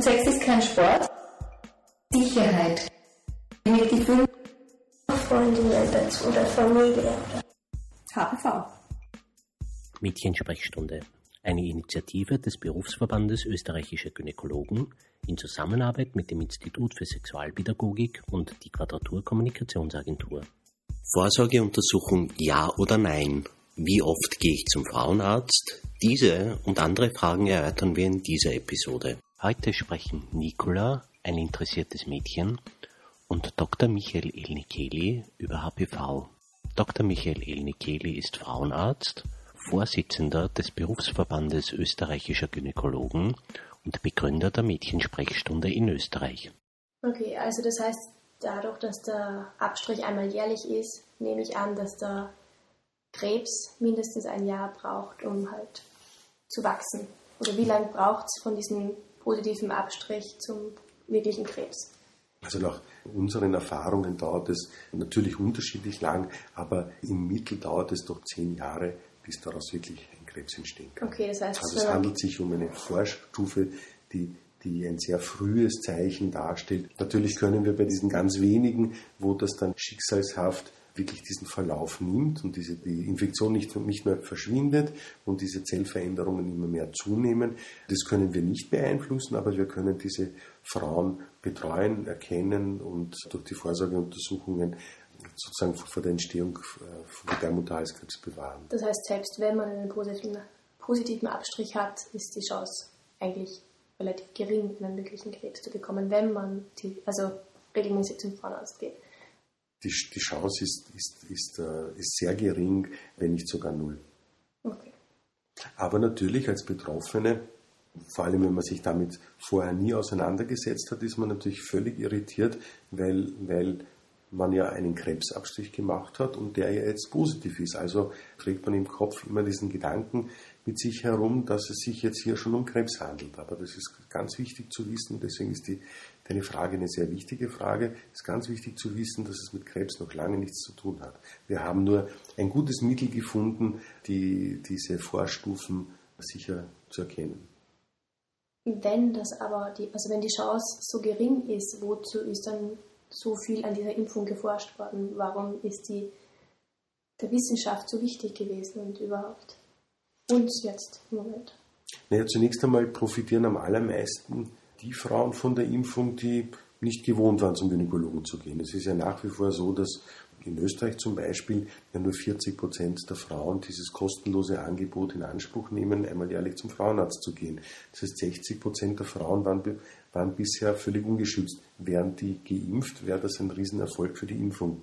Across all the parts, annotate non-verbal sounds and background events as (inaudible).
Und Sex ist kein Sport. Sicherheit. Mit Gefühl. Freundinnen dazu oder Familie. HPV. Mädchensprechstunde. Eine Initiative des Berufsverbandes österreichischer Gynäkologen in Zusammenarbeit mit dem Institut für Sexualpädagogik und die Quadratur Kommunikationsagentur. Vorsorgeuntersuchung ja oder nein? Wie oft gehe ich zum Frauenarzt? Diese und andere Fragen erörtern wir in dieser Episode. Heute sprechen Nicola, ein interessiertes Mädchen, und Dr. Michael Elnikeli über HPV. Dr. Michael Elnikeli ist Frauenarzt, Vorsitzender des Berufsverbandes österreichischer Gynäkologen und Begründer der Mädchensprechstunde in Österreich. Okay, also das heißt, dadurch, dass der Abstrich einmal jährlich ist, nehme ich an, dass der Krebs mindestens ein Jahr braucht, um halt zu wachsen. Oder wie lange braucht es von diesem positiven Abstrich zum wirklichen Krebs? Also nach unseren Erfahrungen dauert es natürlich unterschiedlich lang, aber im Mittel dauert es doch zehn Jahre, bis daraus wirklich ein Krebs entstehen kann. Okay, das heißt, also es handelt sich um eine Vorstufe, die die ein sehr frühes Zeichen darstellt. Natürlich können wir bei diesen ganz wenigen, wo das dann schicksalshaft wirklich diesen Verlauf nimmt und diese, die Infektion nicht, nicht mehr verschwindet und diese Zellveränderungen immer mehr zunehmen. Das können wir nicht beeinflussen, aber wir können diese Frauen betreuen, erkennen und durch die Vorsorgeuntersuchungen sozusagen vor der Entstehung äh, von Dermotalskrebs bewahren. Das heißt, selbst wenn man einen positiven, positiven Abstrich hat, ist die Chance eigentlich relativ gering, einen möglichen Krebs zu bekommen, wenn man die, also regelmäßig zum Frauenarzt geht die, die Chance ist, ist, ist, äh, ist sehr gering, wenn nicht sogar null. Okay. Aber natürlich als Betroffene, vor allem wenn man sich damit vorher nie auseinandergesetzt hat, ist man natürlich völlig irritiert, weil, weil man ja einen Krebsabstrich gemacht hat und der ja jetzt positiv ist. Also trägt man im Kopf immer diesen Gedanken mit sich herum, dass es sich jetzt hier schon um Krebs handelt. Aber das ist ganz wichtig zu wissen, deswegen ist die, deine Frage eine sehr wichtige Frage. Es ist ganz wichtig zu wissen, dass es mit Krebs noch lange nichts zu tun hat. Wir haben nur ein gutes Mittel gefunden, die, diese Vorstufen sicher zu erkennen. Wenn das aber die, also wenn die Chance so gering ist, wozu ist dann so viel an dieser Impfung geforscht worden? Warum ist die der Wissenschaft so wichtig gewesen und überhaupt uns jetzt im Moment? Naja, zunächst einmal profitieren am allermeisten die Frauen von der Impfung, die nicht gewohnt waren, zum Gynäkologen zu gehen. Es ist ja nach wie vor so, dass in Österreich zum Beispiel ja nur 40 Prozent der Frauen dieses kostenlose Angebot in Anspruch nehmen, einmal jährlich zum Frauenarzt zu gehen. Das heißt, 60 Prozent der Frauen waren, waren bisher völlig ungeschützt. Wären die geimpft, wäre das ein Riesenerfolg für die Impfung.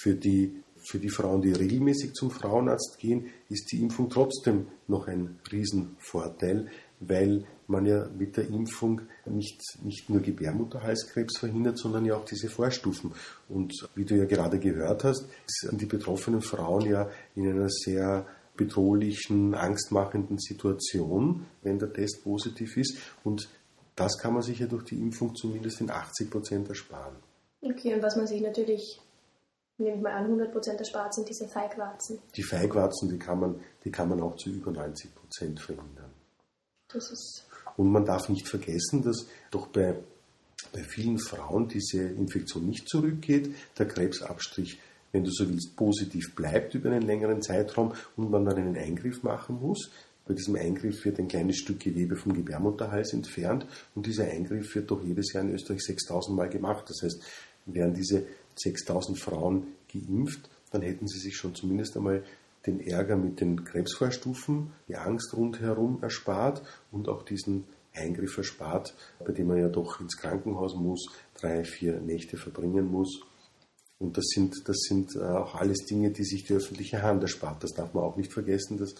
Für die, für die Frauen, die regelmäßig zum Frauenarzt gehen, ist die Impfung trotzdem noch ein Riesenvorteil, weil man ja mit der Impfung nicht, nicht nur Gebärmutterhalskrebs verhindert, sondern ja auch diese Vorstufen. Und wie du ja gerade gehört hast, sind die betroffenen Frauen ja in einer sehr bedrohlichen, angstmachenden Situation, wenn der Test positiv ist. Und das kann man sich ja durch die Impfung zumindest in 80 Prozent ersparen. Okay, und was man sich natürlich, nehme ich mal an, 100 Prozent erspart, sind diese Feigwarzen. Die Feigwarzen, die kann man, die kann man auch zu über 90 Prozent verhindern. Das ist und man darf nicht vergessen, dass doch bei, bei vielen Frauen diese Infektion nicht zurückgeht, der Krebsabstrich, wenn du so willst, positiv bleibt über einen längeren Zeitraum und man dann einen Eingriff machen muss. Bei diesem Eingriff wird ein kleines Stück Gewebe vom Gebärmutterhals entfernt und dieser Eingriff wird doch jedes Jahr in Österreich 6000 Mal gemacht. Das heißt, wären diese 6000 Frauen geimpft, dann hätten sie sich schon zumindest einmal den Ärger mit den Krebsvorstufen, die Angst rundherum erspart und auch diesen Eingriff erspart, bei dem man ja doch ins Krankenhaus muss, drei, vier Nächte verbringen muss. Und das sind, das sind äh, auch alles Dinge, die sich die öffentliche Hand erspart. Das darf man auch nicht vergessen, dass,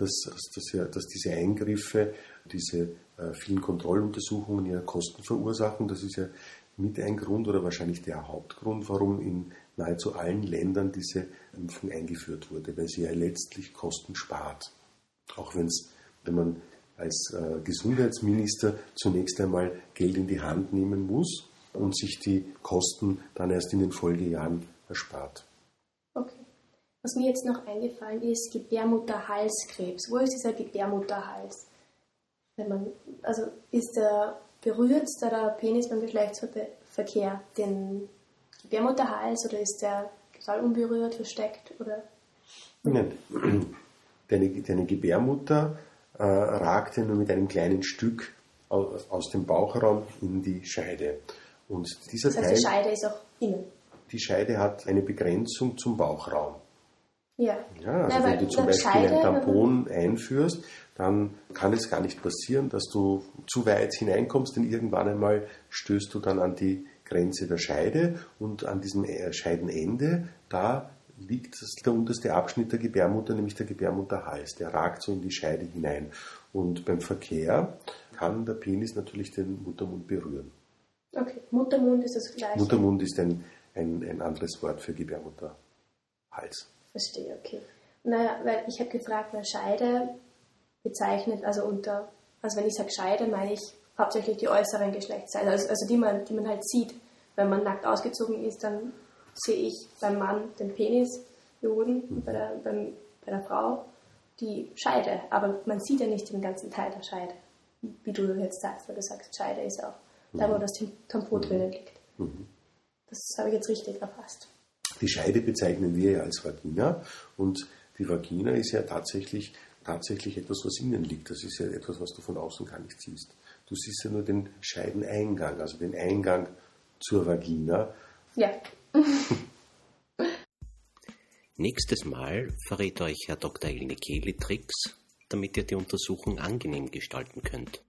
dass, dass, ja, dass diese Eingriffe, diese äh, vielen Kontrolluntersuchungen ja Kosten verursachen. Das ist ja mit ein Grund oder wahrscheinlich der Hauptgrund, warum in nahezu allen Ländern diese Impfung eingeführt wurde, weil sie ja letztlich Kosten spart. Auch wenn es, wenn man als äh, Gesundheitsminister zunächst einmal Geld in die Hand nehmen muss und sich die Kosten dann erst in den Folgejahren erspart. Was mir jetzt noch eingefallen ist, Gebärmutterhalskrebs. Wo ist dieser Gebärmutterhals? Wenn man, also ist der berührt da der Penis beim Geschlechtsverkehr den Gebärmutterhals oder ist der total unberührt, versteckt? Oder? Nein. Deine, deine Gebärmutter äh, ragt ja nur mit einem kleinen Stück aus, aus dem Bauchraum in die Scheide. Und dieser das heißt, Teil, die Scheide ist auch innen. die Scheide hat eine Begrenzung zum Bauchraum. Ja. Ja, also Na, wenn du zum Beispiel ein Tampon einführst, dann kann es gar nicht passieren, dass du zu weit hineinkommst, denn irgendwann einmal stößt du dann an die Grenze der Scheide und an diesem äh, Scheidenende, da liegt der unterste Abschnitt der Gebärmutter, nämlich der Gebärmutterhals. Der ragt so in die Scheide hinein. Und beim Verkehr kann der Penis natürlich den Muttermund berühren. Okay, Muttermund ist das gleiche. Muttermund ist ein, ein, ein anderes Wort für Gebärmutterhals. Verstehe, okay. Naja, weil ich habe gefragt, weil Scheide bezeichnet, also unter, also wenn ich sage Scheide, meine ich hauptsächlich die äußeren Geschlechtsteile, also, also die, man, die man halt sieht. Wenn man nackt ausgezogen ist, dann sehe ich beim Mann den Penis oben und bei der, beim, bei der Frau die Scheide. Aber man sieht ja nicht den ganzen Teil der Scheide, wie du jetzt sagst, weil du sagst, Scheide ist auch da, wo das Tampon drinnen liegt. Das habe ich jetzt richtig erfasst. Die Scheide bezeichnen wir ja als Vagina und die Vagina ist ja tatsächlich, tatsächlich etwas, was innen liegt. Das ist ja etwas, was du von außen gar nicht siehst. Du siehst ja nur den Scheideneingang, also den Eingang zur Vagina. Ja, (laughs) Nächstes Mal verrät euch Herr Dr. Elne Kehli Tricks, damit ihr die Untersuchung angenehm gestalten könnt.